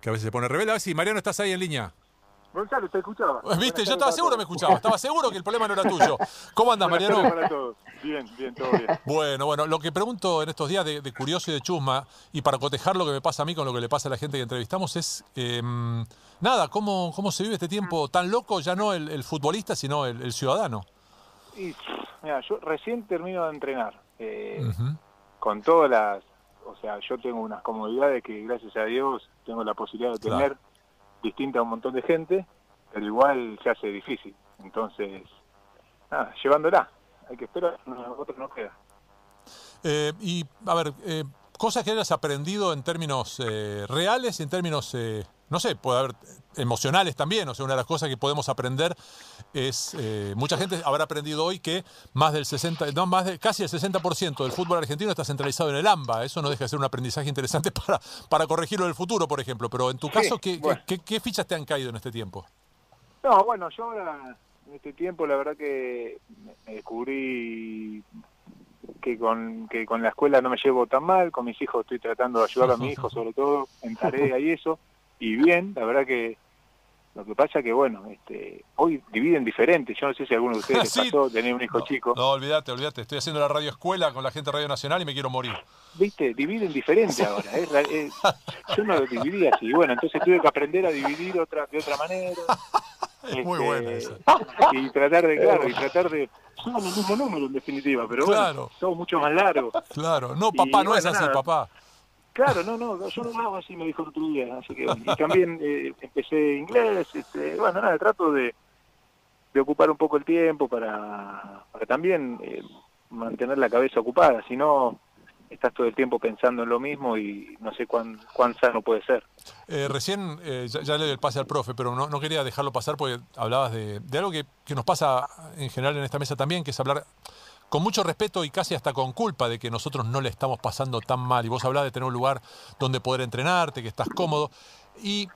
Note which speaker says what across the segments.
Speaker 1: que a veces se pone rebelde. A ver si Mariano estás ahí en línea.
Speaker 2: Gonzalo, te escuchaba.
Speaker 1: Viste, yo estaba seguro que me escuchaba, estaba seguro que el problema no era tuyo. ¿Cómo andas, Mariano?
Speaker 2: tardes para todos. Bien, bien, todo bien.
Speaker 1: Bueno, bueno, lo que pregunto en estos días de, de curioso y de chusma, y para cotejar lo que me pasa a mí con lo que le pasa a la gente que entrevistamos, es eh, nada, ¿cómo, ¿cómo se vive este tiempo tan loco? Ya no el, el futbolista, sino el, el ciudadano.
Speaker 2: Y, mira, yo recién termino de entrenar. eh. Con todas las. O sea, yo tengo unas comodidades que, gracias a Dios, tengo la posibilidad de
Speaker 1: Claro.
Speaker 2: tener distinta a un montón de gente, pero igual se hace difícil. Entonces, nada, llevándola. Hay que esperar, no, otro no queda.
Speaker 1: Eh, y, a ver, eh, cosas que hayas aprendido en términos eh, reales y en términos, eh, no sé, puede haber emocionales también. O sea, una de las cosas que podemos aprender es, eh, mucha gente habrá aprendido hoy que más del 60, no, más de casi el 60% del fútbol argentino está centralizado en el AMBA. Eso no deja de ser un aprendizaje interesante para, para corregirlo en el futuro, por ejemplo. Pero en tu
Speaker 2: Sí,
Speaker 1: caso, ¿qué,
Speaker 2: bueno.
Speaker 1: qué, qué fichas te han caído en este tiempo?
Speaker 2: No, bueno, yo ahora, en este tiempo, la verdad que me- me descubrí que con, que con la escuela no me llevo tan mal, con mis hijos estoy tratando de ayudar a mi hijo sobre todo en tarea y eso, y bien, la verdad que lo que pasa que bueno, este, hoy dividen diferente, yo no sé si a alguno de ustedes les
Speaker 1: Sí.
Speaker 2: pasó tener un hijo chico,
Speaker 1: No, olvídate, olvídate. Estoy haciendo la radio escuela con la gente de Radio Nacional y me quiero morir.
Speaker 2: viste, dividen diferente ahora, es ra- es- yo no lo dividía así, bueno, entonces tuve que aprender a dividir otra de otra manera.
Speaker 1: Es muy
Speaker 2: Este,
Speaker 1: buena esa.
Speaker 2: Y tratar de, claro, y tratar de... Somos el mismo número en definitiva, pero
Speaker 1: Claro.
Speaker 2: bueno, somos mucho más largos.
Speaker 1: Claro. No,
Speaker 2: Y
Speaker 1: papá, no es
Speaker 2: bueno,
Speaker 1: así,
Speaker 2: nada.
Speaker 1: papá.
Speaker 2: Claro, no, no, yo no hago así, me dijo el otro día. Así que, y también eh, empecé inglés, este, bueno, nada, trato de, de ocupar un poco el tiempo para, para también eh, mantener la cabeza ocupada, si no estás todo el tiempo pensando en lo mismo y no sé cuán, cuán sano puede ser.
Speaker 1: Eh, recién, eh, ya, ya le doy el pase al profe, pero no, no quería dejarlo pasar porque hablabas de, de algo que, que nos pasa en general en esta mesa también, que es hablar con mucho respeto y casi hasta con culpa de que nosotros no le estamos pasando tan mal. Y vos hablabas de tener un lugar donde poder entrenarte, que estás cómodo. Y,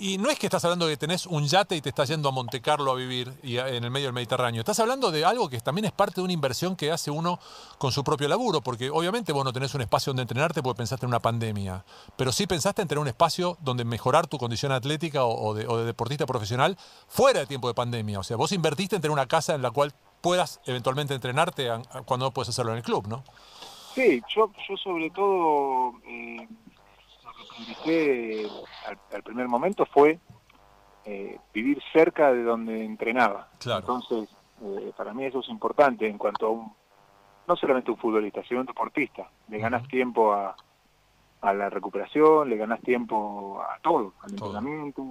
Speaker 1: y no es que estás hablando de que tenés un yate y te estás yendo a Monte Carlo a vivir y en el medio del Mediterráneo. Estás hablando de algo que también es parte de una inversión que hace uno con su propio laburo, porque obviamente vos no tenés un espacio donde entrenarte porque pensaste en una pandemia, pero sí pensaste en tener un espacio donde mejorar tu condición atlética o, o de, o de deportista profesional fuera de tiempo de pandemia. O sea, vos invertiste en tener una casa en la cual puedas eventualmente entrenarte cuando no puedes hacerlo en el club, ¿no?
Speaker 2: Sí, yo, yo sobre todo eh, lo que al, al primer momento fue eh, vivir cerca de donde entrenaba.
Speaker 1: Claro.
Speaker 2: Entonces, eh, para mí eso es importante en cuanto a un, no solamente un futbolista, sino un deportista. Le ganas tiempo a, a la recuperación, le ganas tiempo a todo, al
Speaker 1: Todo.
Speaker 2: entrenamiento.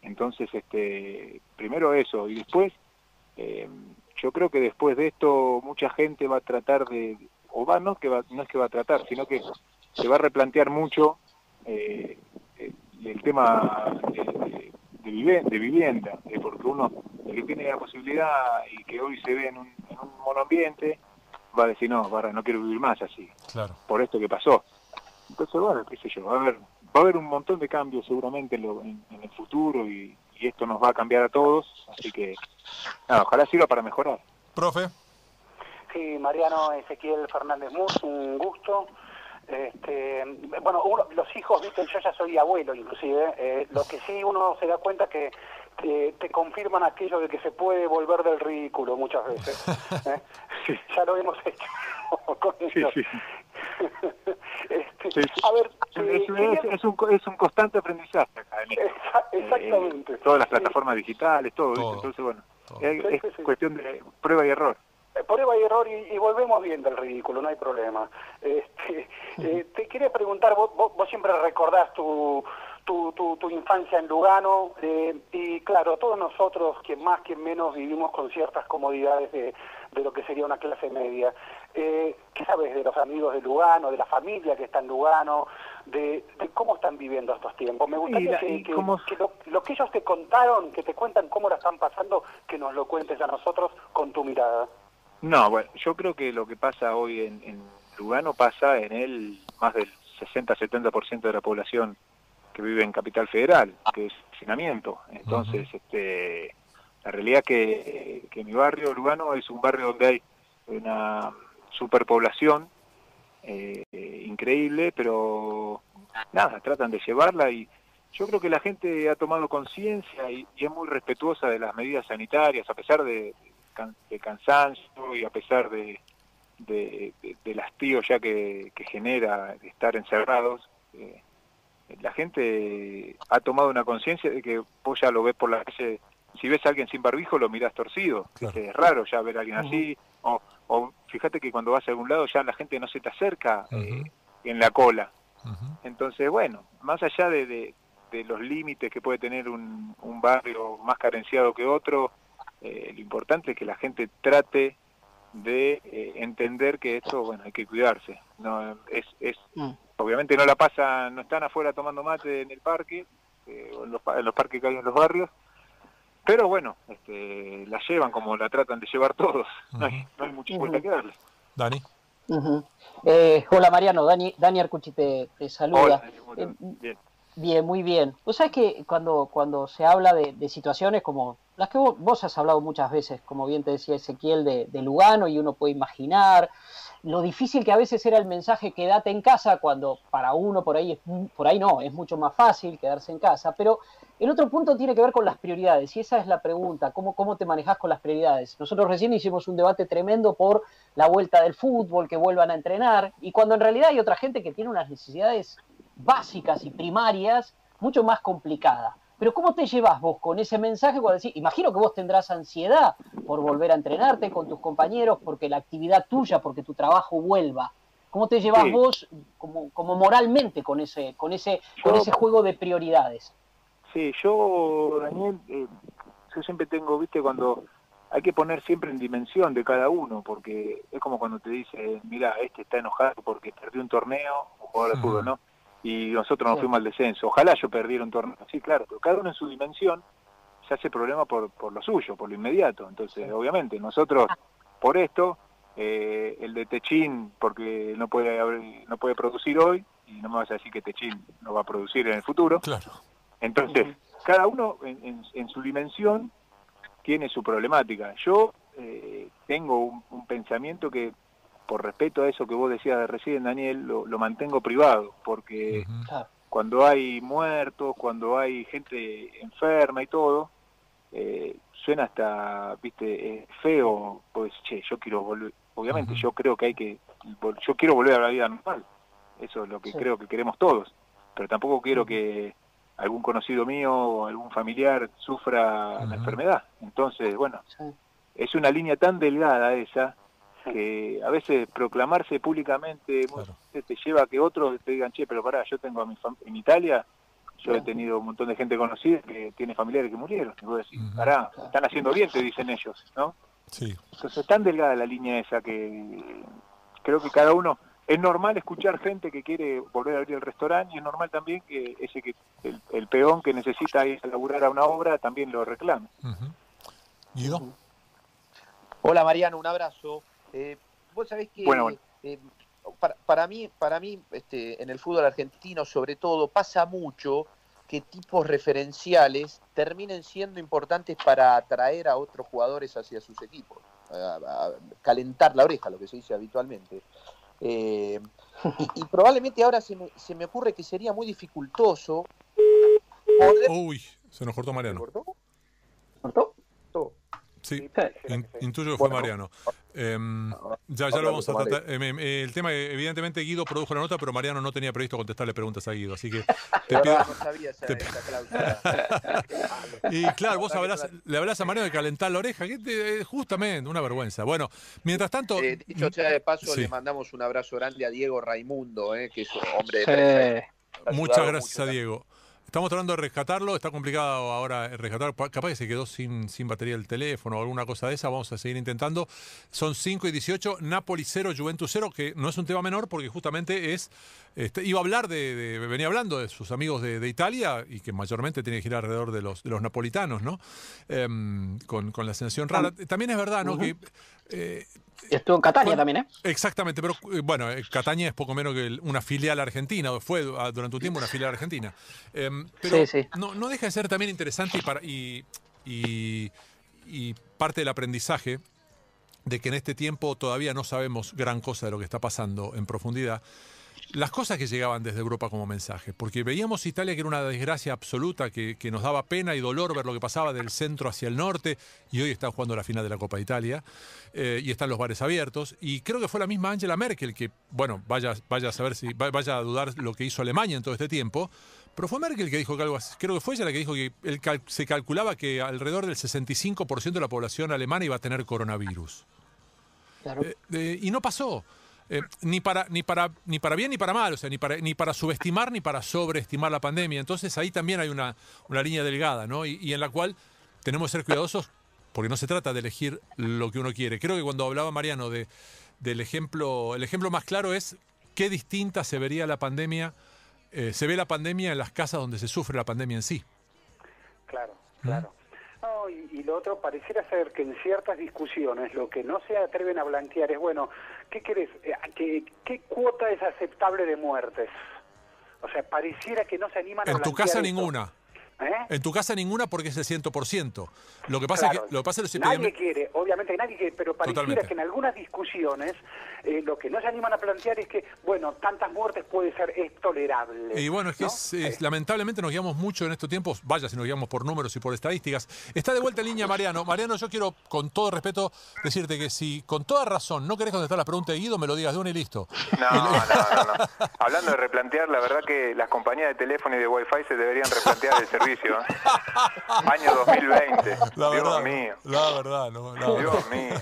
Speaker 2: Entonces, este, primero eso, y después, eh, yo creo que después de esto mucha gente va a tratar de, o va, no, que va, no es que va a tratar, sino que se va a replantear mucho eh, el tema de, de- vivienda, eh, porque uno, el que tiene la posibilidad y que hoy se ve en un, en un monoambiente, va a decir, no, barra, no quiero vivir más así,
Speaker 1: Claro.
Speaker 2: por esto que pasó. Entonces, bueno, qué sé yo, va a haber, va a haber un montón de cambios seguramente en, lo- en- en el futuro y, y esto nos va a cambiar a todos, así que, nada, ojalá sirva para mejorar.
Speaker 1: Profe,
Speaker 3: Sí, Mariano Ezequiel Fernández Mus, un gusto. Este, bueno, uno- los hijos, viste, yo ya soy abuelo inclusive, eh, lo que sí uno se da cuenta que te, te confirman aquello de que se puede volver del ridículo muchas veces. ¿eh?
Speaker 2: Sí.
Speaker 3: Ya lo hemos hecho con
Speaker 2: Sí,
Speaker 3: ellos.
Speaker 2: sí.
Speaker 3: Este. A ver,
Speaker 2: Es,
Speaker 3: eh,
Speaker 2: es- es un, es un constante aprendizaje acá en.
Speaker 3: Exa- exactamente.
Speaker 2: Eh, todas las plataformas digitales, todo.
Speaker 1: Todo.
Speaker 2: Entonces, bueno,
Speaker 1: Todo.
Speaker 2: es,
Speaker 3: Sí,
Speaker 2: es
Speaker 3: sí, sí.
Speaker 2: cuestión de prueba y error.
Speaker 3: Eh, Prueba y error y, y volvemos bien del ridículo, no hay problema. Este, eh, te quería preguntar, vos, vos- vos siempre recordás tu, tu, tu, tu infancia en Lugano eh, y claro, todos nosotros, quien más, quien menos, vivimos con ciertas comodidades de, de lo que sería una clase media. Eh, ¿Qué sabes de los amigos de Lugano, de la familia que está en Lugano, de, de cómo están viviendo estos tiempos? Me gustaría
Speaker 2: la-
Speaker 3: que,
Speaker 2: y
Speaker 3: que-
Speaker 2: cómo-
Speaker 3: que lo, lo que ellos te contaron, que te cuentan cómo la están pasando, que nos lo cuentes a nosotros con tu mirada.
Speaker 2: No, bueno, yo creo que lo que pasa hoy en, en Lugano pasa en él más del 60-70% de la población que vive en Capital Federal, que es hacinamiento. Entonces, este, la realidad que, que mi barrio, Lugano, es un barrio donde hay una superpoblación eh, increíble, pero nada, tratan de llevarla y, yo creo que la gente ha tomado conciencia y, es muy respetuosa de las medidas sanitarias, a pesar de, de cansancio y a pesar de, de, del hastío ya que, genera estar encerrados. Eh, la gente ha tomado una conciencia de que vos ya lo ves por la calle, si ves a alguien sin barbijo lo mirás torcido, es raro ya ver a alguien así, o, o, fíjate que cuando vas a algún lado ya la gente no se te acerca eh, en la cola. Entonces, bueno, más allá de, de, los límites que puede tener un, un barrio más carenciado que otro, eh, lo importante es que la gente trate de eh, entender que esto, bueno, hay que cuidarse. No es, es mm. Obviamente no la pasan, no están afuera tomando mate en el parque, eh, o en, los, parques que hay en los barrios, pero bueno, este, la llevan como la tratan de llevar todos. No hay, no hay mucha vuelta que darle.
Speaker 1: Dani.
Speaker 4: hola Mariano, Dani, Dani Arcucci te, saluda. bien. bien. muy bien. Vos sabés que cuando, cuando se habla de, de situaciones como las que vos, has hablado muchas veces, como bien te decía Ezequiel, de, Lugano, y uno puede imaginar lo difícil que a veces era el mensaje quédate en casa, cuando para uno por ahí, es, por ahí no, es mucho más fácil quedarse en casa, pero el otro punto tiene que ver con las prioridades, y esa es la pregunta, ¿cómo, cómo te manejas con las prioridades? Nosotros recién hicimos un debate tremendo por la vuelta del fútbol, que vuelvan a entrenar, y cuando en realidad hay otra gente que tiene unas necesidades básicas y primarias mucho más complicadas. Pero ¿cómo te llevas vos con ese mensaje cuando decís, imagino que vos tendrás ansiedad por volver a entrenarte con tus compañeros, porque la actividad tuya, porque tu trabajo vuelva? ¿Cómo te llevas vos como, como moralmente con ese, con ese, con ese juego de prioridades?
Speaker 2: Sí, yo, Daniel, eh, yo siempre tengo, viste, cuando hay que poner siempre en dimensión de cada uno, porque es como cuando te dice, mira, este está enojado porque perdió un torneo, un jugador de fútbol, ¿no? Y nosotros nos fuimos al descenso. Ojalá yo perdiera un torneo. Sí, claro, pero cada uno en su dimensión se hace problema por, por lo suyo, por lo inmediato. Entonces, obviamente, nosotros, por esto, eh, el de Techín, porque no puede no puede producir hoy, y no me vas a decir que Techín no va a producir en el futuro.
Speaker 1: Claro.
Speaker 2: Entonces, cada uno en, en, su dimensión tiene su problemática. Yo eh, tengo un, un pensamiento que por respeto a eso que vos decías de recién, Daniel, lo, mantengo privado, porque cuando hay muertos, cuando hay gente enferma y todo, eh, suena hasta, viste, feo, pues, che, yo quiero volver, obviamente yo creo que hay que, yo quiero volver a la vida normal, eso es lo que creo que queremos todos, pero tampoco quiero que algún conocido mío o algún familiar sufra la enfermedad. Entonces, bueno, es una línea tan delgada esa que a veces proclamarse públicamente te lleva a que otros te digan, che, pero pará, yo tengo a mi en Italia, yo he tenido un montón de gente conocida que tiene familiares que murieron. Y vos decís, pará, están haciendo bien, te dicen ellos, ¿no?
Speaker 1: Sí.
Speaker 2: Entonces es tan delgada la línea esa que creo que cada uno... Es normal escuchar gente que quiere volver a abrir el restaurante y es normal también que ese que el, peón que necesita ir a laburar a una obra también lo reclame.
Speaker 5: Hola Mariano, un abrazo. Eh, vos sabés que eh, para, mí, para mí este, en el fútbol argentino sobre todo pasa mucho que tipos referenciales terminen siendo importantes para atraer a otros jugadores hacia sus equipos, a, calentar la oreja, lo que se dice habitualmente. Eh, y, probablemente ahora se me, se me, ocurre que sería muy dificultoso
Speaker 1: Uy, se nos cortó Mariano.
Speaker 4: ¿Cortó? ¿Cortó?
Speaker 1: Sí, intuyo que fue Mariano. Em, ya, ya lo vamos a tratar. Em, em, el tema, evidentemente, Guido produjo la nota, pero Mariano no tenía previsto contestarle preguntas a Guido, así que te pido. y claro, vos le hablas a Mariano de calentar la oreja, que justamente, una vergüenza. Bueno, mientras tanto.
Speaker 5: Eh, dicho sea de paso, le mandamos un abrazo grande a Diego Raimundo, eh, que es un hombre de
Speaker 1: Muchas gracias a Diego. Estamos tratando de rescatarlo, está complicado ahora rescatar, capaz que se quedó sin, sin batería el teléfono o alguna cosa de esa, vamos a seguir intentando. Son 5 y 18, Napoli 0, Juventus 0, que no es un tema menor porque justamente es, este, iba a hablar de, venía hablando de sus amigos de, Italia y que mayormente tiene que girar alrededor de los, de los napolitanos, ¿no? Em, con, con, la sensación rara. También es verdad, ¿no? Que
Speaker 4: eh, Estuvo en Catania también, ¿eh?
Speaker 1: Exactamente, pero eh, bueno, eh, Catania es poco menos que una filial argentina, fue ah, durante un tiempo una filial argentina. Em, pero No, no, deja de ser también interesante y, para, y, y, parte del aprendizaje de que en este tiempo todavía no sabemos gran cosa de lo que está pasando en profundidad. Las cosas que llegaban desde Europa como mensaje, porque veíamos Italia que era una desgracia absoluta, que, nos daba pena y dolor ver lo que pasaba del centro hacia el norte, y hoy están jugando la final de la Copa de Italia, eh, y están los bares abiertos, y creo que fue la misma Angela Merkel, que, bueno, vaya, vaya a saber si, vaya a dudar lo que hizo Alemania en todo este tiempo, pero fue Merkel que dijo que algo así, creo que fue ella la que dijo que se calculaba que alrededor del 65% de la población alemana iba a tener coronavirus. Eh, y no pasó. Eh, ni, para, ni, para, ni para bien ni para mal, o sea, ni para, ni para subestimar ni para sobreestimar la pandemia. Entonces ahí también hay una, una línea delgada, ¿no? Y, en la cual tenemos que ser cuidadosos porque no se trata de elegir lo que uno quiere. Creo que cuando hablaba Mariano de, del ejemplo, el ejemplo más claro es qué distinta se vería la pandemia, eh, se ve la pandemia en las casas donde se sufre la pandemia en sí.
Speaker 3: Claro, claro. Y, lo otro pareciera ser que en ciertas discusiones lo que no se atreven a blanquear es, bueno, ¿qué querés? Eh, ¿Qué, qué cuota es aceptable de muertes? O sea, pareciera que no se animan
Speaker 1: a
Speaker 3: En
Speaker 1: tu casa ninguna. ¿Eh? En tu casa ninguna porque es el 100%. Lo que pasa es que, lo que pasa es
Speaker 3: Nadie quiere, obviamente nadie quiere, pero pareciera que en algunas discusiones eh, lo que no se animan a plantear es que, bueno, tantas muertes puede ser, es tolerable.
Speaker 1: Y bueno, es que es, lamentablemente nos guiamos mucho en estos tiempos, vaya si nos guiamos por números y por estadísticas. Está de vuelta en línea Mariano. Mariano, yo quiero con todo respeto decirte que si con toda razón no querés contestar la pregunta de Guido, me lo digas de una y listo.
Speaker 2: No, no, no, no. Hablando de replantear, la verdad que las compañías de teléfono y de wifi se deberían replantear el servicio Año 2020. La Dios
Speaker 1: verdad,
Speaker 2: mío.
Speaker 1: La verdad, no.
Speaker 2: Dios mío.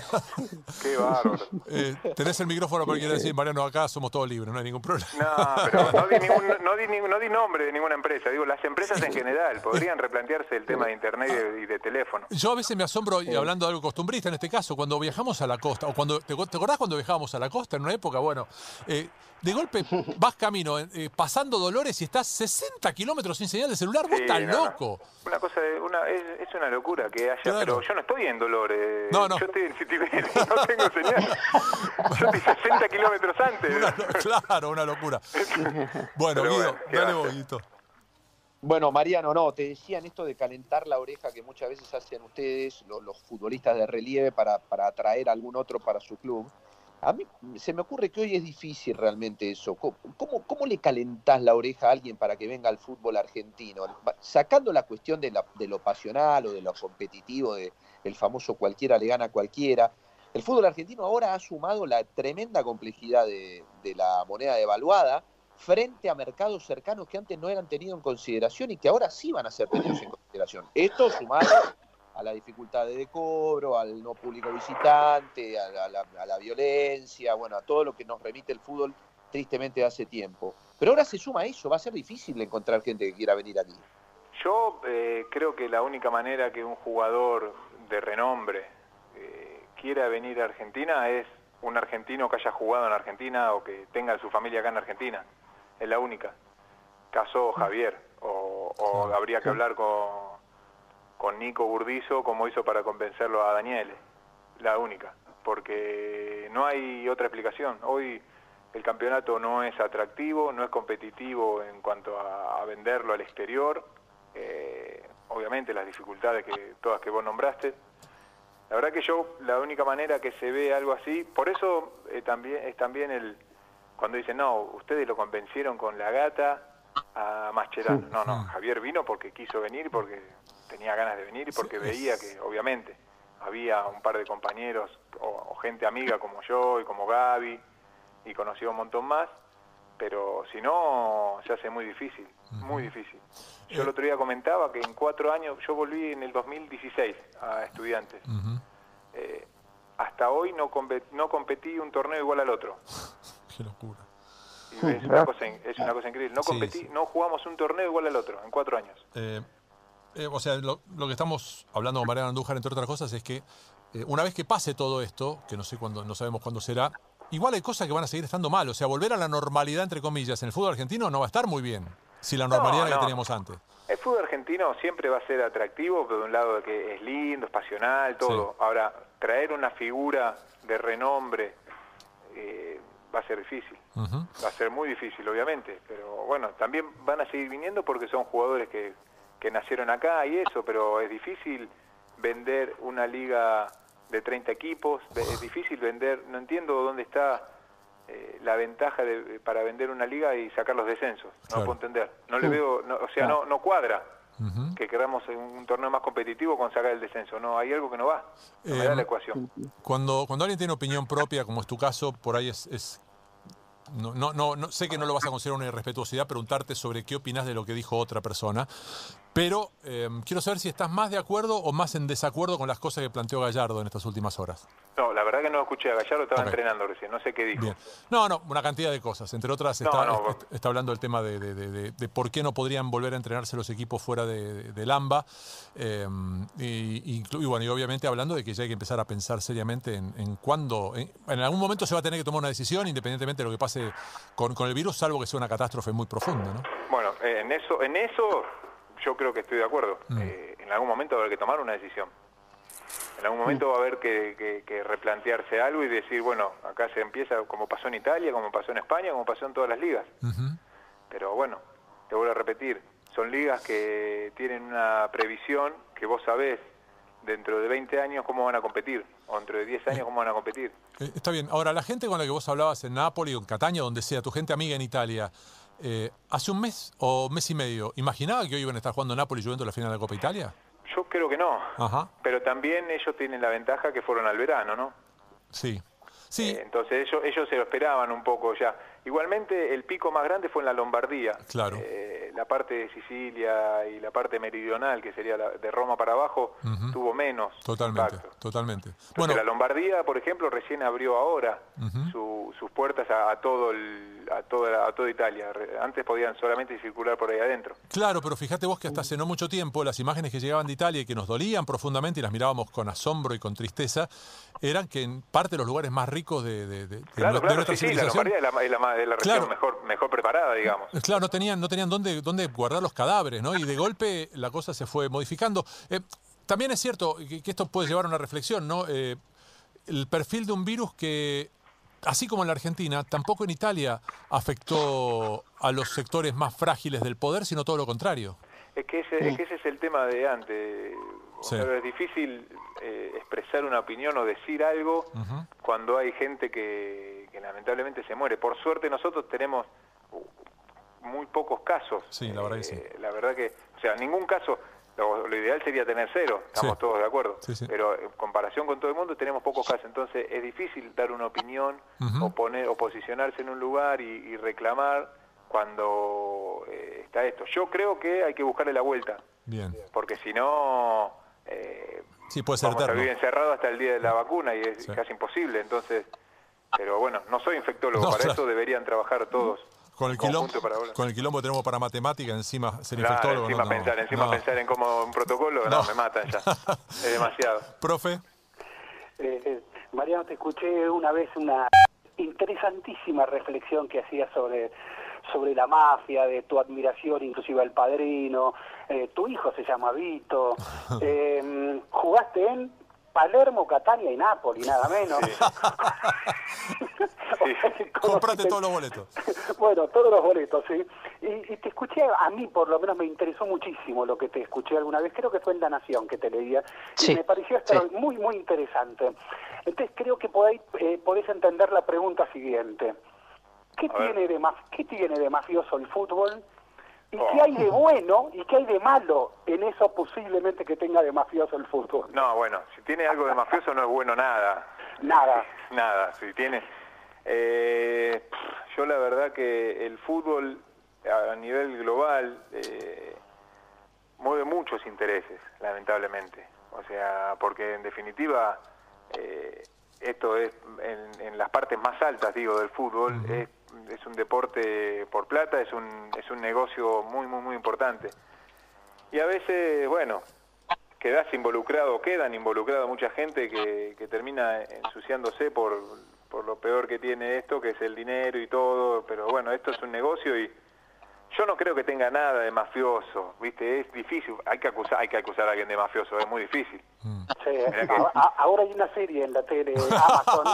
Speaker 2: Qué bárbaro.
Speaker 1: Eh, tenés el micrófono para quiere decir, Mariano, acá somos todos libres, no hay ningún problema.
Speaker 2: No, pero no di, ningún, no, di, no di nombre de ninguna empresa. Digo, las empresas en general podrían replantearse el tema de internet y de, teléfono.
Speaker 1: Yo a veces me asombro, y hablando de algo costumbrista en este caso, cuando viajamos a la costa, o cuando, ¿te, acordás cuando viajábamos a la costa en una época? Bueno, eh, de golpe vas camino, eh, pasando Dolores y estás 60 kilómetros sin señal de celular, vos estás loco.
Speaker 2: Una cosa, una, es, es, una locura que haya, pero yo no estoy en Dolores. No, no. Yo estoy en City no tengo señal. Yo estoy 60 kilómetros antes.
Speaker 1: claro, una locura. Bueno, Guido, dale vos,
Speaker 5: Bueno, Mariano, no, te decían esto de calentar la oreja que muchas veces hacen ustedes, los, los futbolistas de relieve, para, para atraer a algún otro para su club. A mí se me ocurre que hoy es difícil realmente eso. ¿Cómo, le calentás la oreja a alguien para que venga al fútbol argentino? Sacando la cuestión de, lo pasional o de lo competitivo, de el famoso cualquiera le gana a cualquiera, el fútbol argentino ahora ha sumado la tremenda complejidad de, de la moneda devaluada frente a mercados cercanos que antes no eran tenidos en consideración y que ahora sí van a ser tenidos en consideración. Esto sumado a la dificultad de cobro, al no público visitante, a la, violencia, bueno, a todo lo que nos remite el fútbol tristemente hace tiempo. Pero ahora se suma a eso, va a ser difícil encontrar gente que quiera venir aquí.
Speaker 2: Yo eh, creo que la única manera que un jugador de renombre eh, quiera venir a Argentina es un argentino que haya jugado en Argentina o que tenga su familia acá en Argentina. Es la única. Caso Javier. o habría que hablar con, con Nico Burdizo como hizo para convencerlo a Daniele, la única, porque no hay otra explicación. Hoy el campeonato no es atractivo, no es competitivo en cuanto a, venderlo al exterior, eh, obviamente las dificultades que todas que vos nombraste. La verdad que yo, la única manera que se ve algo así, por eso eh, también es también el, cuando dicen, no, ustedes lo convencieron con la gata a Mascherano. No, no, Javier vino porque quiso venir, porque tenía ganas de venir porque veía que obviamente había un par de compañeros o, gente amiga como yo y como Gaby y conocía un montón más, pero si no se hace muy difícil, muy difícil. Yo el otro día comentaba que en cuatro años, yo volví en el 2016 a estudiantes. Eh, hasta hoy no, no competí un torneo igual al otro.
Speaker 1: Qué locura.
Speaker 2: es, una cosa, es una cosa increíble. No, competí, no jugamos un torneo igual al otro en cuatro años.
Speaker 1: Eh, eh, o sea, lo, que estamos hablando con Mariano Andújar, entre otras cosas, es que eh, una vez que pase todo esto, que no sé cuándo, no sabemos cuándo será, igual hay cosas que van a seguir estando mal. O sea, volver a la normalidad, entre comillas, en el fútbol argentino no va a estar muy bien, si la normalidad que teníamos antes.
Speaker 2: El fútbol argentino siempre va a ser atractivo, pero de un lado de que es lindo, es pasional, todo. Ahora, traer una figura de renombre eh, va a ser difícil. Va a ser muy difícil, obviamente. Pero bueno, también van a seguir viniendo porque son jugadores que que nacieron acá y eso, pero es difícil vender una liga de 30 equipos, es difícil vender, no entiendo dónde está eh, la ventaja de, para vender una liga y sacar los descensos. No puedo entender. No le veo, o sea, no, no cuadra. que queramos un torneo más competitivo con sacar el descenso. No, hay algo que no va. No me da la ecuación.
Speaker 1: Cuando, cuando alguien tiene opinión propia, como es tu caso, por ahí es, es no, no, no, sé que no lo vas a considerar una irrespetuosidad preguntarte sobre qué opinas de lo que dijo otra persona, pero em, quiero saber si estás más de acuerdo o más en desacuerdo con las cosas que planteó Gallardo en estas últimas horas.
Speaker 2: No, la verdad que no escuché a Gallardo, estaba entrenando recién, no sé qué dijo.
Speaker 1: No, no, una cantidad de cosas. Entre otras, está, está, hablando del tema de, por qué no podrían volver a entrenarse los equipos fuera de, de Lamba. Em, y, bueno, y obviamente hablando de que ya hay que empezar a pensar seriamente en, en cuándo. En, algún momento se va a tener que tomar una decisión, independientemente de lo que pase con, con el virus, salvo que sea una catástrofe muy profunda. ¿no?
Speaker 2: Bueno, en eso, en eso yo creo que estoy de acuerdo. Mm. Eh, en algún momento va a haber que tomar una decisión. En algún momento va a haber que, replantearse algo y decir, bueno, acá se empieza como pasó en Italia, como pasó en España, como pasó en todas las ligas. Pero bueno, te vuelvo a repetir, son ligas que tienen una previsión que vos sabés dentro de 20 años cómo van a competir, o dentro de 10 años cómo van a competir.
Speaker 1: Eh, está bien. Ahora, la gente con la que vos hablabas en Nápoles o en Catania, donde sea, tu gente amiga en Italia, eh, hace un mes o mes y medio, ¿imaginaba que hoy iban a estar jugando Napoli y Juventus la final de la Copa Italia?
Speaker 2: Yo creo que no. Pero también ellos tienen la ventaja que fueron al verano, ¿no?
Speaker 1: Sí. Sí.
Speaker 2: Eh, entonces ellos, ellos se lo esperaban un poco ya. Igualmente el pico más grande fue en la Lombardía.
Speaker 1: Claro. Eh,
Speaker 2: la parte de Sicilia y la parte meridional, que sería la, de Roma para abajo, tuvo menos
Speaker 1: Totalmente, totalmente.
Speaker 2: bueno, la Lombardía, por ejemplo, recién abrió ahora sus puertas a, todo el, a, toda, a toda Italia. Antes podían solamente circular por ahí adentro.
Speaker 1: Claro, pero fíjate vos que hasta hace no mucho tiempo las imágenes que llegaban de Italia y que nos dolían profundamente y las mirábamos con asombro y con tristeza, eran que en parte de los lugares más ricos de, de, de,
Speaker 2: claro, claro, sí, Sí, la Lombardía es la, región mejor, mejor preparada, digamos.
Speaker 1: Claro, no tenían, no tenían dónde dónde guardar los cadáveres, ¿no? Y de golpe la cosa se fue modificando. Eh, también es cierto que, esto puede llevar a una reflexión, ¿no? Eh, el perfil de un virus que, así como en la Argentina, tampoco en Italia afectó a los sectores más frágiles del poder, sino todo lo contrario.
Speaker 2: Es que ese, es, que ese es el tema de antes. es difícil eh, expresar una opinión o decir algo cuando hay gente que, que, lamentablemente se muere. Por suerte nosotros tenemos muy pocos casos.
Speaker 1: Sí, la verdad que sí.
Speaker 2: Eh, la verdad que, o sea, ningún caso, lo, ideal sería tener cero, estamos todos de acuerdo. Pero en comparación con todo el mundo tenemos pocos casos, entonces es difícil dar una opinión o poner o posicionarse en un lugar y, reclamar cuando eh, está esto. Yo creo que hay que buscarle la vuelta.
Speaker 1: Bien.
Speaker 2: Porque si no,
Speaker 1: eh, sí, puede ser
Speaker 2: vamos a vivir encerrado hasta el día de la vacuna y es casi imposible. Entonces, pero bueno, no soy infectólogo, para eso deberían trabar todos.
Speaker 1: Con el, quilombo, con el quilombo que tenemos para matemática, encima ser infectólogo.
Speaker 2: Encima, pensar, encima pensar en cómo un protocolo, no, me matan ya. es demasiado.
Speaker 1: Profe.
Speaker 3: Eh, eh, Mariano, te escuché una vez una interesantísima reflexión que hacías sobre sobre la mafia, de tu admiración inclusive al padrino, eh, tu hijo se llama Vito, eh, jugaste en Palermo, Catania y Nápoles, nada menos.
Speaker 1: Comprate todos los boletos.
Speaker 3: bueno, todos los boletos, sí. Y, te escuché, a mí por lo menos me interesó muchísimo lo que te escuché alguna vez, creo que fue en La Nación que te leía, y me pareció estar muy, muy interesante. Entonces creo que podéis, eh, podés entender la pregunta siguiente. ¿Qué tiene, de, ¿Qué tiene de mafioso el fútbol? ¿Y qué oh. hay de bueno y qué hay de malo en eso posiblemente que tenga de mafioso el fútbol?
Speaker 2: No, bueno, si tiene algo de mafioso no es bueno nada.
Speaker 3: Nada.
Speaker 2: Nada, si tiene... Eh, yo la verdad que el fútbol a nivel global eh, mueve muchos intereses, lamentablemente. O sea, porque en definitiva eh, esto es en, las partes más altas, digo, del fútbol, es es un deporte por plata, es un, es un negocio muy, muy, muy importante. Y a veces, bueno, quedas involucrado, quedan involucrados mucha gente que, que termina ensuciándose por, por lo peor que tiene esto, que es el dinero y todo, pero bueno, esto es un negocio y yo no creo que tenga nada de mafioso, ¿viste? Es difícil, hay que acusar, hay que acusar a alguien de mafioso, es muy difícil.
Speaker 3: Mm. Sí, ahora hay una serie en la tele Amazon,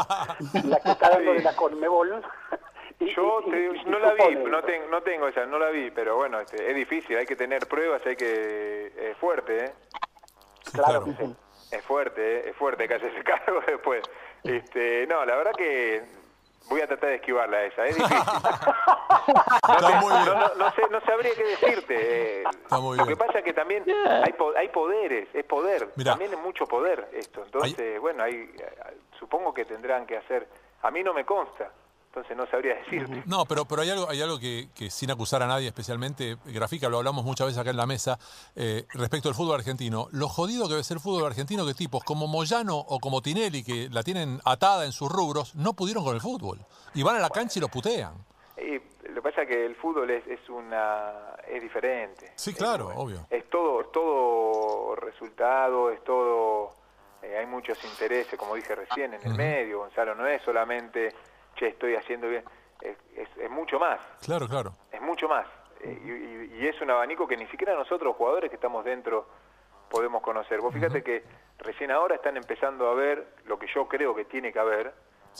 Speaker 3: la que está dando de la Conmebol,
Speaker 2: yo no la vi, no, no tengo esa, no la vi, pero bueno, este, es difícil, hay que tener pruebas, hay que... es fuerte, ¿eh?
Speaker 3: Claro que sí.
Speaker 2: Es fuerte, ¿eh? es fuerte que hace ese cargo después. Este, no, la verdad que Voy a tratar de esquivarla esa, es difícil. no, no, sé, no sabría qué decirte. Lo que pasa es que también hay, hay poderes, es poder. También es mucho poder esto. Entonces, bueno, hay, supongo que tendrán que hacer. A mí no me consta entonces no sabría decirte.
Speaker 1: No, pero, pero hay algo, hay algo que, sin acusar a nadie, especialmente Grafica, lo hablamos muchas veces acá en la mesa, eh, respecto al fútbol argentino. Lo jodido que debe ser el fútbol argentino que tipos como Moyano o como Tinelli, que la tienen atada en sus rubros, no pudieron con el fútbol. Y van a la cancha y lo putean.
Speaker 2: Y lo que pasa es que el fútbol es, es una es diferente.
Speaker 1: Sí, claro, obvio.
Speaker 2: Es todo, todo resultado, es todo... Eh, hay muchos intereses, como dije recién, en el medio, Gonzalo, no es solamente che, estoy haciendo bien. Es, mucho más.
Speaker 1: Claro, claro.
Speaker 2: Es mucho más. Eh, y, es un abanico que ni siquiera nosotros, jugadores que estamos dentro, podemos conocer. Vos fíjate que recién ahora están empezando a ver lo que yo creo que tiene que haber,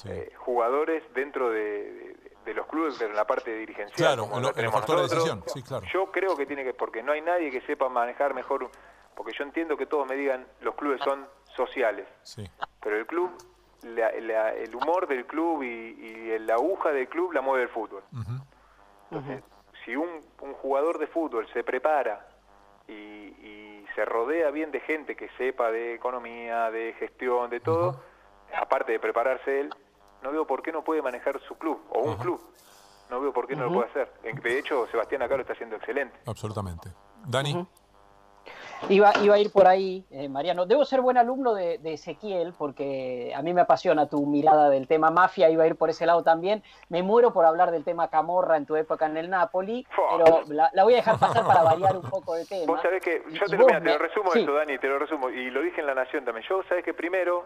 Speaker 2: eh, jugadores dentro de, los clubes, pero en la parte dirigencial.
Speaker 1: Claro, en, lo, de decisión. Sí, claro.
Speaker 2: Yo creo que tiene que, porque no hay nadie que sepa manejar mejor, porque yo entiendo que todos me digan, los clubes son sociales, sí. pero el club el humor del club y, la aguja del club la mueve el fútbol. Entonces, si un, jugador de fútbol se prepara y, se rodea bien de gente que sepa de economía, de gestión, de todo, aparte de prepararse él, no veo por qué no puede manejar su club o un club. No veo por qué no lo puede hacer. De hecho, Sebastián acá lo está haciendo excelente.
Speaker 1: Absolutamente. Dani.
Speaker 4: Iba, iba a ir por ahí, eh, Mariano. Debo ser buen alumno de, Ezequiel porque a mí me apasiona tu mirada del tema mafia. Iba a ir por ese lado también. Me muero por hablar del tema Camorra en tu época en el Napoli, pero la, voy a dejar pasar para variar un poco de tema.
Speaker 2: Vos sabés que, yo te, lo, resumo eso, Dani, te lo resumo. Y lo dije en La Nación también. Yo, sabés que primero,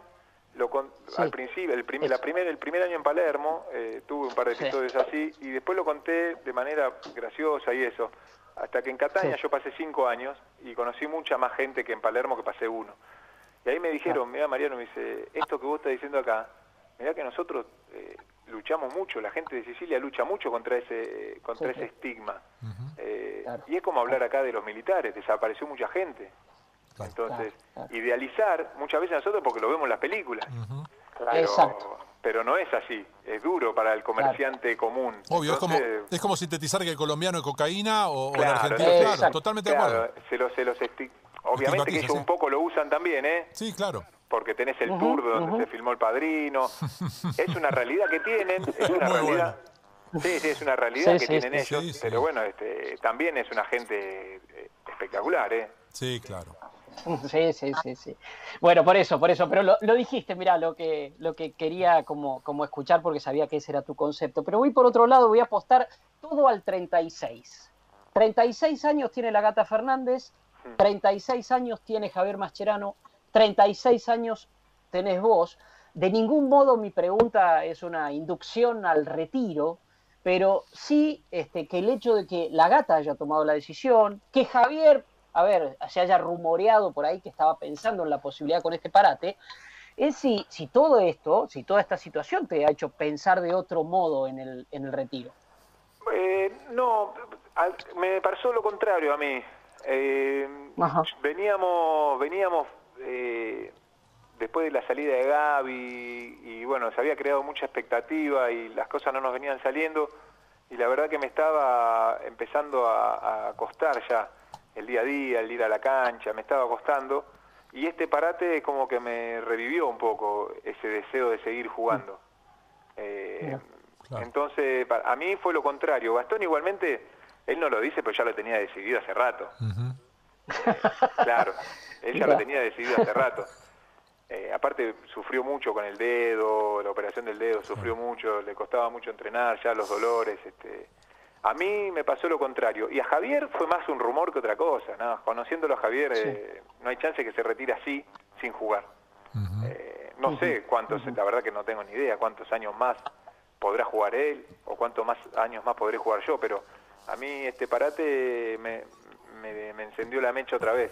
Speaker 2: lo al principio, el, primer, la primer, el primer año en Palermo, eh, tuve un par de episodios así, y después lo conté de manera graciosa y eso. Hasta que en Cataña yo pasé cinco años y conocí mucha más gente que en Palermo que pasé uno. Y ahí me dijeron, mira Mariano, me dice, esto que vos estás diciendo acá, mira que nosotros eh, luchamos mucho, la gente de Sicilia lucha mucho contra ese contra ese estigma. Eh, y es como hablar acá de los militares, desapareció mucha gente. Entonces, idealizar muchas veces nosotros porque lo vemos en las películas. Exacto pero no es así, es duro para el comerciante común.
Speaker 1: Obvio, es, como, sintetizar que el colombiano es cocaína o, el argentino, claro, totalmente de acuerdo.
Speaker 2: Se los, se los Obviamente que ellos un poco lo usan también, ¿eh?
Speaker 1: Sí, claro.
Speaker 2: Porque tenés el tour donde se filmó El Padrino. es una realidad que tienen, es una realidad... Sí, sí, es una realidad que tienen ellos, pero bueno, este, también es una gente eh, espectacular, ¿eh?
Speaker 1: Sí, claro.
Speaker 4: Sí, sí, sí, sí. Bueno, por eso, por eso, pero lo, dijiste, mira, lo que, lo que quería como, como escuchar porque sabía que ese era tu concepto. Pero voy por otro lado, voy a apostar todo al 36. 36 años tiene la gata Fernández, 36 años tiene Javier Mascherano, 36 años tenés vos. De ningún modo mi pregunta es una inducción al retiro, pero sí este, que el hecho de que la gata haya tomado la decisión, que Javier a ver, se haya rumoreado por ahí que estaba pensando en la posibilidad con este parate, es si, si todo esto, si toda esta situación te ha hecho pensar de otro modo en el, en el retiro.
Speaker 2: Eh, no, me pasó lo contrario a mí. Eh, veníamos, veníamos eh, después de la salida de Gaby y bueno, se había creado mucha expectativa y las cosas no nos venían saliendo y la verdad que me estaba empezando a, a costar ya el día a día, el ir a la cancha, me estaba costando. Y este parate como que me revivió un poco ese deseo de seguir jugando. Eh, entonces, a mí fue lo contrario. Gastón igualmente, él no lo dice, pero ya lo tenía decidido hace rato. claro, él ya lo tenía decidido hace rato. Eh, aparte sufrió mucho con el dedo, la operación del dedo, sufrió mucho, le costaba mucho entrenar, ya los dolores, este, a mí me pasó lo contrario. Y a Javier fue más un rumor que otra cosa. ¿no? Conociéndolo a Javier, eh, no hay chance que se retire así, sin jugar. Eh, no sé cuántos, la verdad que no tengo ni idea cuántos años más podrá jugar él o cuántos más años más podré jugar yo, pero a mí este parate me, me, encendió la mecha otra vez.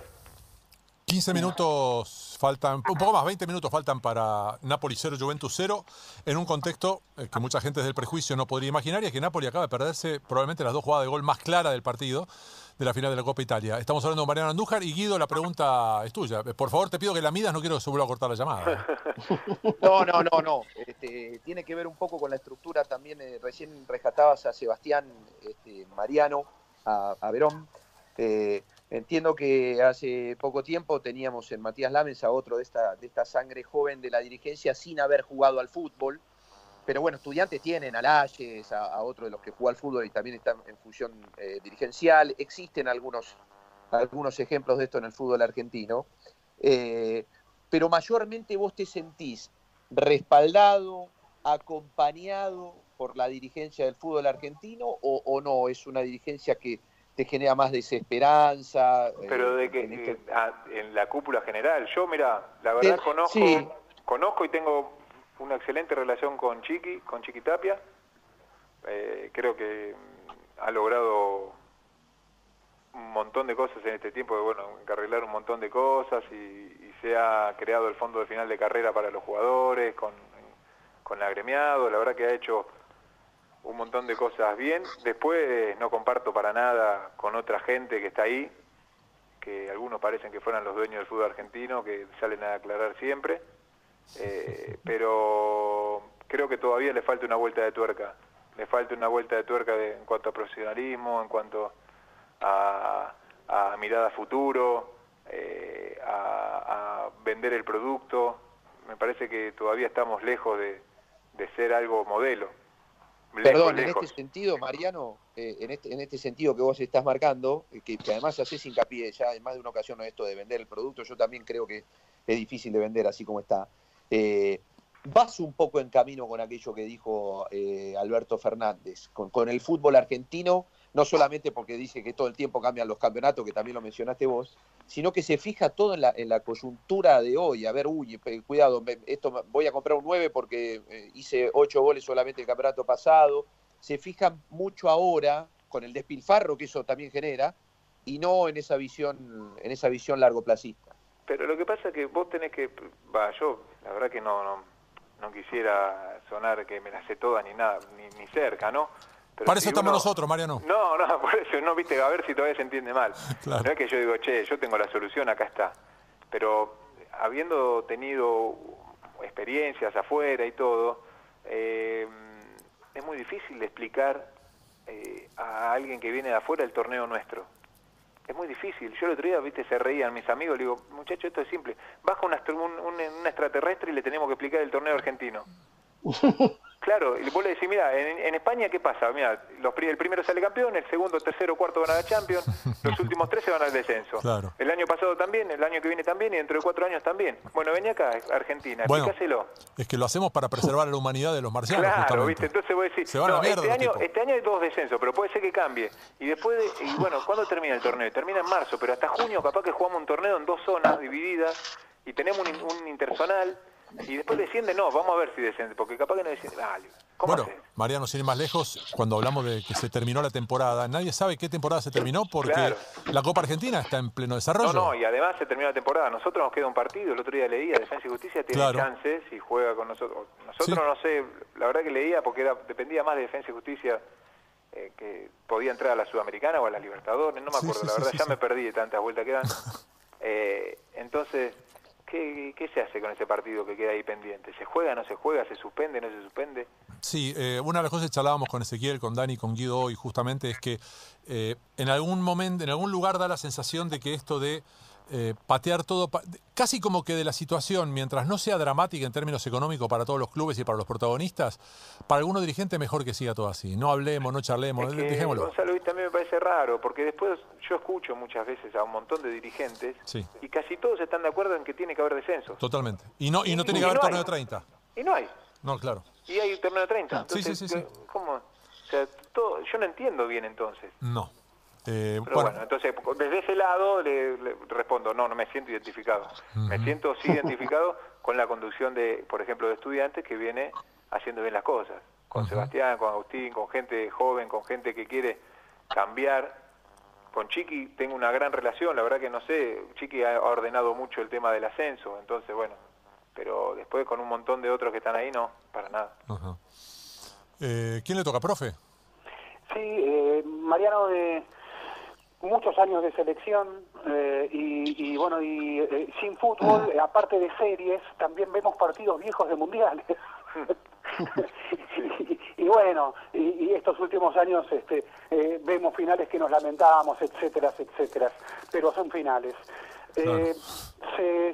Speaker 1: 15 minutos faltan, un poco más, 20 minutos faltan para Napoli 0, Juventus 0, en un contexto eh, que mucha gente desde el prejuicio no podría imaginar, y es que Napoli acaba de perderse probablemente las dos jugadas de gol más claras del partido de la final de la Copa Italia. Estamos hablando con Mariano Andújar y Guido, la pregunta es tuya. Por favor, te pido que la midas, no quiero que se vuelva a cortar la llamada.
Speaker 5: No, no, no, no. Este, tiene que ver un poco con la estructura también. Eh, recién rescatabas a Sebastián este, Mariano, a, Verón. Eh, Entiendo que hace poco tiempo teníamos en Matías Lamens a otro de esta, de esta sangre joven de la dirigencia sin haber jugado al fútbol. Pero bueno, estudiantes tienen a Layes, a, otro de los que juega al fútbol y también están en función eh, dirigencial. Existen algunos, algunos ejemplos de esto en el fútbol argentino. Eh, pero mayormente vos te sentís respaldado, acompañado por la dirigencia del fútbol argentino o no, es una dirigencia que te genera más desesperanza.
Speaker 2: Pero de eh, que este ah, en, la cúpula general, yo mira, la verdad conozco, conozco y tengo una excelente relación con Chiqui, con Chiqui Tapia. Eh, creo que ha logrado un montón de cosas en este tiempo, de, bueno, arreglar un montón de cosas y, se ha creado el fondo de final de carrera para los jugadores, con, con agremiado, la verdad que ha hecho un montón de cosas bien. Después no comparto para nada con otra gente que está ahí, que algunos parecen que fueran los dueños del fútbol argentino, que salen a aclarar siempre. Eh, pero creo que todavía le falta una vuelta de tuerca. Le falta una vuelta de tuerca en cuanto a profesionalismo, en cuanto a, mirada futuro, eh, a, vender el producto. Me parece que todavía estamos lejos de ser algo modelo.
Speaker 5: Perdón, en este sentido, Mariano, eh, en, este, en este sentido que vos estás marcando, eh, que, además haces hincapié ya en más de una ocasión en esto de vender el producto, yo también creo que es difícil de vender así como está. Eh, vas un poco en camino con aquello que dijo Alberto Fernández, con, el fútbol argentino, no solamente porque dice que todo el tiempo cambian los campeonatos, que también lo mencionaste vos, sino que se fija todo en la, en la coyuntura de hoy. A ver, uy, cuidado, esto voy a comprar un 9 porque eh, hice 8 goles solamente el campeonato pasado. Se fijan mucho ahora con el despilfarro que eso también genera y no en esa visión en esa visión largo placista.
Speaker 2: Pero lo que pasa es que vos tenés que, va, yo la verdad que no, no, no quisiera sonar que me la sé toda ni nada, ni, ni cerca, ¿no?
Speaker 1: Para eso estamos nosotros, Mariano.
Speaker 2: No, no, por eso no, viste, a ver si todavía se entiende mal. No es que yo digo, che, yo tengo la solución, acá está. Pero habiendo tenido experiencias afuera y todo, eh, es muy difícil de explicar eh, a alguien que viene de afuera el torneo nuestro. Es muy difícil. Yo el otro día, viste, se reían mis amigos, le digo, muchacho, esto es simple. Baja un, un extraterrestre y le tenemos que explicar el torneo argentino. Claro, y vos le decís, mira, en, España, ¿qué pasa? Mira, el primero sale campeón, el segundo, tercero, cuarto van a la Champions, los últimos tres se van al descenso. El año pasado también, el año que viene también, y dentro de cuatro años también. Bueno, vení acá, Argentina, bueno,
Speaker 1: Es que lo hacemos para preservar a la humanidad de los marcianos.
Speaker 2: Claro, ¿viste? Entonces voy a decir, este, año, este año hay dos descensos, pero puede ser que cambie. Y después, de, y bueno, ¿cuándo termina el torneo? Termina en marzo, pero hasta junio capaz que jugamos un torneo en dos zonas divididas y tenemos un, un interzonal y después desciende, no, vamos a ver si desciende, porque capaz que no desciende.
Speaker 1: bueno, Mariano, sin ir más lejos, cuando hablamos de que se terminó la temporada, nadie sabe qué temporada se terminó porque la Copa Argentina está en pleno desarrollo.
Speaker 2: No, no, y además se terminó la temporada. Nosotros nos queda un partido, el otro día leía, Defensa y Justicia tiene chances y juega con nosotros. Nosotros no sé, la verdad que leía porque era, dependía más de Defensa y Justicia eh, que podía entrar a la Sudamericana o a la Libertadores, no me acuerdo, la verdad ya me perdí de tantas vueltas que dan. Eh, entonces ¿Qué, se hace con ese partido que queda ahí pendiente? ¿Se juega, no se juega? ¿Se suspende, no se suspende?
Speaker 1: Sí, eh, una de las cosas que charlábamos con Ezequiel, con Dani, con Guido hoy justamente es que eh, en algún momento, en algún lugar da la sensación de que esto de eh, patear todo, casi como que de la situación, mientras no sea dramática en términos económicos para todos los clubes y para los protagonistas, para algunos dirigentes mejor que siga todo así. No hablemos, no charlemos, dejémoslo.
Speaker 2: Gonzalo, también me parece raro, porque después yo escucho muchas veces a un montón de dirigentes y casi todos están de acuerdo en que tiene que haber descenso.
Speaker 1: Totalmente. Y no, y no tiene que haber torneo de 30.
Speaker 2: Y no hay.
Speaker 1: No, claro.
Speaker 2: Y hay un torneo de 30. sí, sí, sí, ¿Cómo? O sea, todo, yo no entiendo bien entonces.
Speaker 1: No.
Speaker 2: Eh, Pero bueno. entonces desde ese lado le, respondo, no, no me siento identificado. Me siento sí identificado con la conducción de, por ejemplo, de estudiantes que viene haciendo bien las cosas. Con Sebastián, con Agustín, con gente joven, con gente que quiere cambiar con Chiqui tengo una gran relación, la verdad que no sé, Chiqui ha ordenado mucho el tema del ascenso, entonces bueno, pero después con un montón de otros que están ahí, no, para nada.
Speaker 1: Eh, ¿Quién le toca, profe?
Speaker 3: Sí, eh, Mariano de muchos años de selección eh, y, bueno, y sin fútbol, aparte de series, también vemos partidos viejos de mundiales. y, bueno, y, estos últimos años este, vemos finales que nos lamentábamos, etcétera, etcétera, pero son finales. se,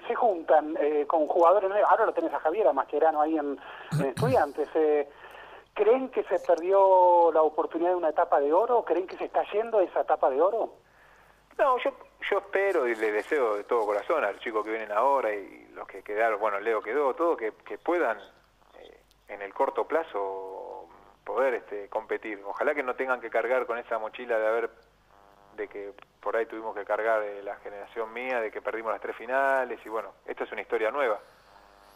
Speaker 3: se juntan con jugadores, ahora lo tenés a Javier, a Mascherano ahí en, en Estudiantes. ¿Creen que se perdió la oportunidad de una etapa de oro? ¿Creen que se está yendo esa etapa de oro?
Speaker 2: No, yo, yo espero y le deseo de todo corazón a los chicos que vienen ahora y los que quedaron, bueno, Leo quedó, todo, que, puedan eh, en el corto plazo poder este, competir. Ojalá que no tengan que cargar con esa mochila de haber, de que por ahí tuvimos que cargar de la generación mía, de que perdimos las tres finales y bueno, esto es una historia nueva.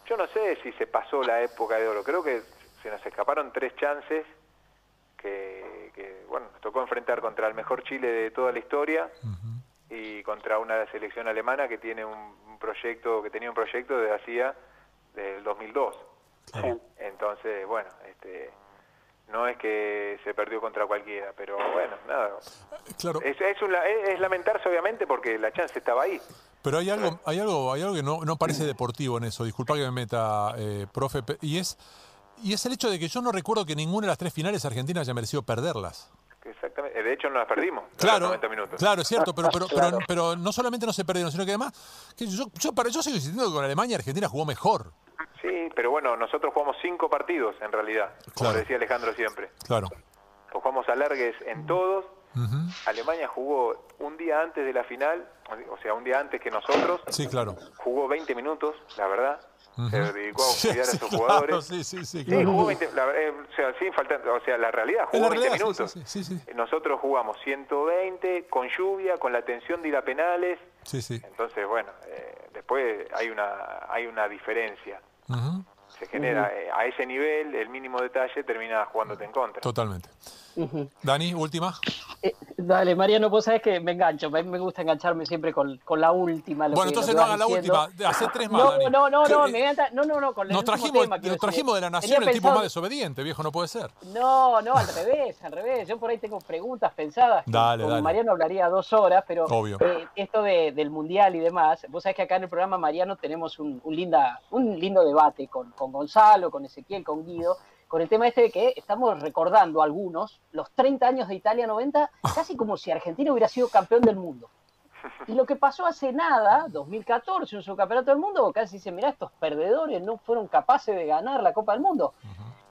Speaker 2: Yo no sé si se pasó la época de oro, creo que se nos escaparon tres chances que, bueno, nos tocó enfrentar contra el mejor Chile de toda la historia y contra una selección alemana que tiene un, proyecto, que tenía un proyecto de hacía del 2002. Entonces, bueno, este no es que se perdió contra cualquiera, pero bueno, nada. Claro. Es, es, lamentarse obviamente porque la chance estaba ahí.
Speaker 1: Pero hay algo, hay algo, hay algo que no, no parece deportivo en eso. Disculpa que me meta, eh, profe, y es y es el hecho de que yo no recuerdo que ninguna de las tres finales argentinas haya merecido perderlas.
Speaker 2: Exactamente. De hecho, no las perdimos.
Speaker 1: Claro, 90 minutos. claro, es cierto, pero, pero, pero, no solamente no se perdieron, sino que además, que yo, yo, para, yo sigo insistiendo que con Alemania Argentina jugó mejor.
Speaker 2: Sí, pero bueno, nosotros jugamos cinco partidos en realidad, como decía Alejandro siempre.
Speaker 1: Claro.
Speaker 2: jugamos alargues en todos. Alemania jugó un día antes de la final, o sea, un día antes que nosotros.
Speaker 1: Sí, claro.
Speaker 2: Jugó 20 minutos, la verdad se dedicó a cuidar a sus jugadores.
Speaker 1: Sí, sí, sí,
Speaker 2: sí jugó 20, la, eh, o sea, sin faltar, o sea, la realidad jugó 20 minutos. Nosotros jugamos 120 con lluvia, con la tensión de ir a penales.
Speaker 1: Sí, sí.
Speaker 2: Entonces, bueno, eh, después hay una hay una diferencia. Se genera eh, a ese nivel, el mínimo detalle termina jugándote en contra.
Speaker 1: Totalmente. Dani, última.
Speaker 4: Eh, dale, Mariano, vos sabés que me engancho, a mí me gusta engancharme siempre con, con la última.
Speaker 1: bueno, entonces no hagan la última, hace tres más.
Speaker 4: No, no, no, no, me encanta, no, no, no, con
Speaker 1: nos trajimos, nos trajimos de la nación el tipo más desobediente, viejo, no puede ser.
Speaker 4: No, no, al revés, al revés. Yo por ahí tengo preguntas pensadas.
Speaker 1: Dale,
Speaker 4: con Mariano hablaría dos horas, pero eh, esto de, del mundial y demás, vos sabés que acá en el programa Mariano tenemos un, un, linda, un lindo debate con, con Gonzalo, con Ezequiel, con Guido con el tema este de que estamos recordando algunos los 30 años de Italia 90, casi como si Argentina hubiera sido campeón del mundo. Y lo que pasó hace nada, 2014, un subcampeonato del mundo, casi dice, mira, estos perdedores no fueron capaces de ganar la Copa del Mundo.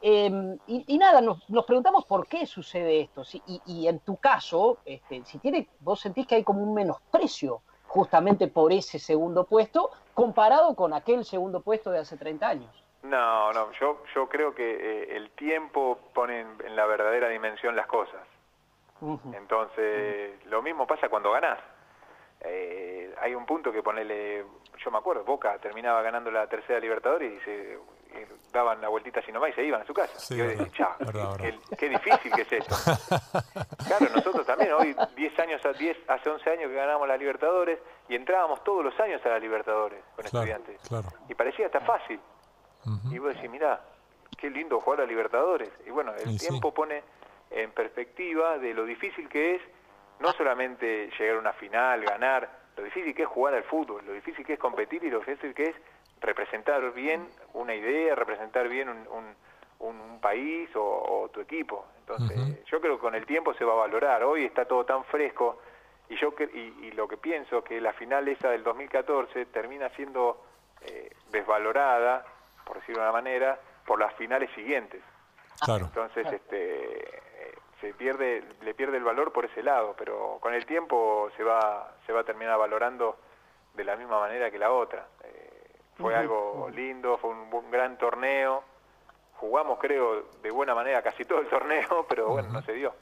Speaker 4: Em, y, nada, nos, preguntamos por qué sucede esto. y, en tu caso, este, si tiene, vos sentís que hay como un menosprecio justamente por ese segundo puesto comparado con aquel segundo puesto de hace 30 años.
Speaker 2: No, no, yo, yo creo que eh, el tiempo pone en, la verdadera dimensión las cosas. Entonces, lo mismo pasa cuando ganás. Eh, hay un punto que ponerle, yo me acuerdo, Boca terminaba ganando la tercera Libertadores y se daban la vueltita así nomás y se iban a su casa. y decía, qué, difícil que es esto. claro, nosotros también, hoy 10 años, 10, hace 11 años que ganamos la Libertadores y entrábamos todos los años a la Libertadores con estudiantes. Y parecía hasta fácil. Y vos decís, mirá, qué lindo jugar a Libertadores. Y bueno, el tiempo pone en perspectiva de lo difícil que es no solamente llegar a una final, ganar, lo difícil que es jugar al fútbol, lo difícil que es competir y lo difícil que es representar bien una idea, representar bien un, un, país o, tu equipo. Entonces, yo creo que con el tiempo se va a valorar. Hoy está todo tan fresco y yo y, y lo que pienso que la final esa del 2014 termina siendo eh, desvalorada por decirlo de una manera, por las finales siguientes. Entonces, este, se pierde, le pierde el valor por ese lado, pero con el tiempo se va, se va a terminar valorando de la misma manera que la otra. Eh, fue algo lindo, fue un, gran torneo. Jugamos, creo, de buena manera casi todo el torneo, pero bueno, no se dio.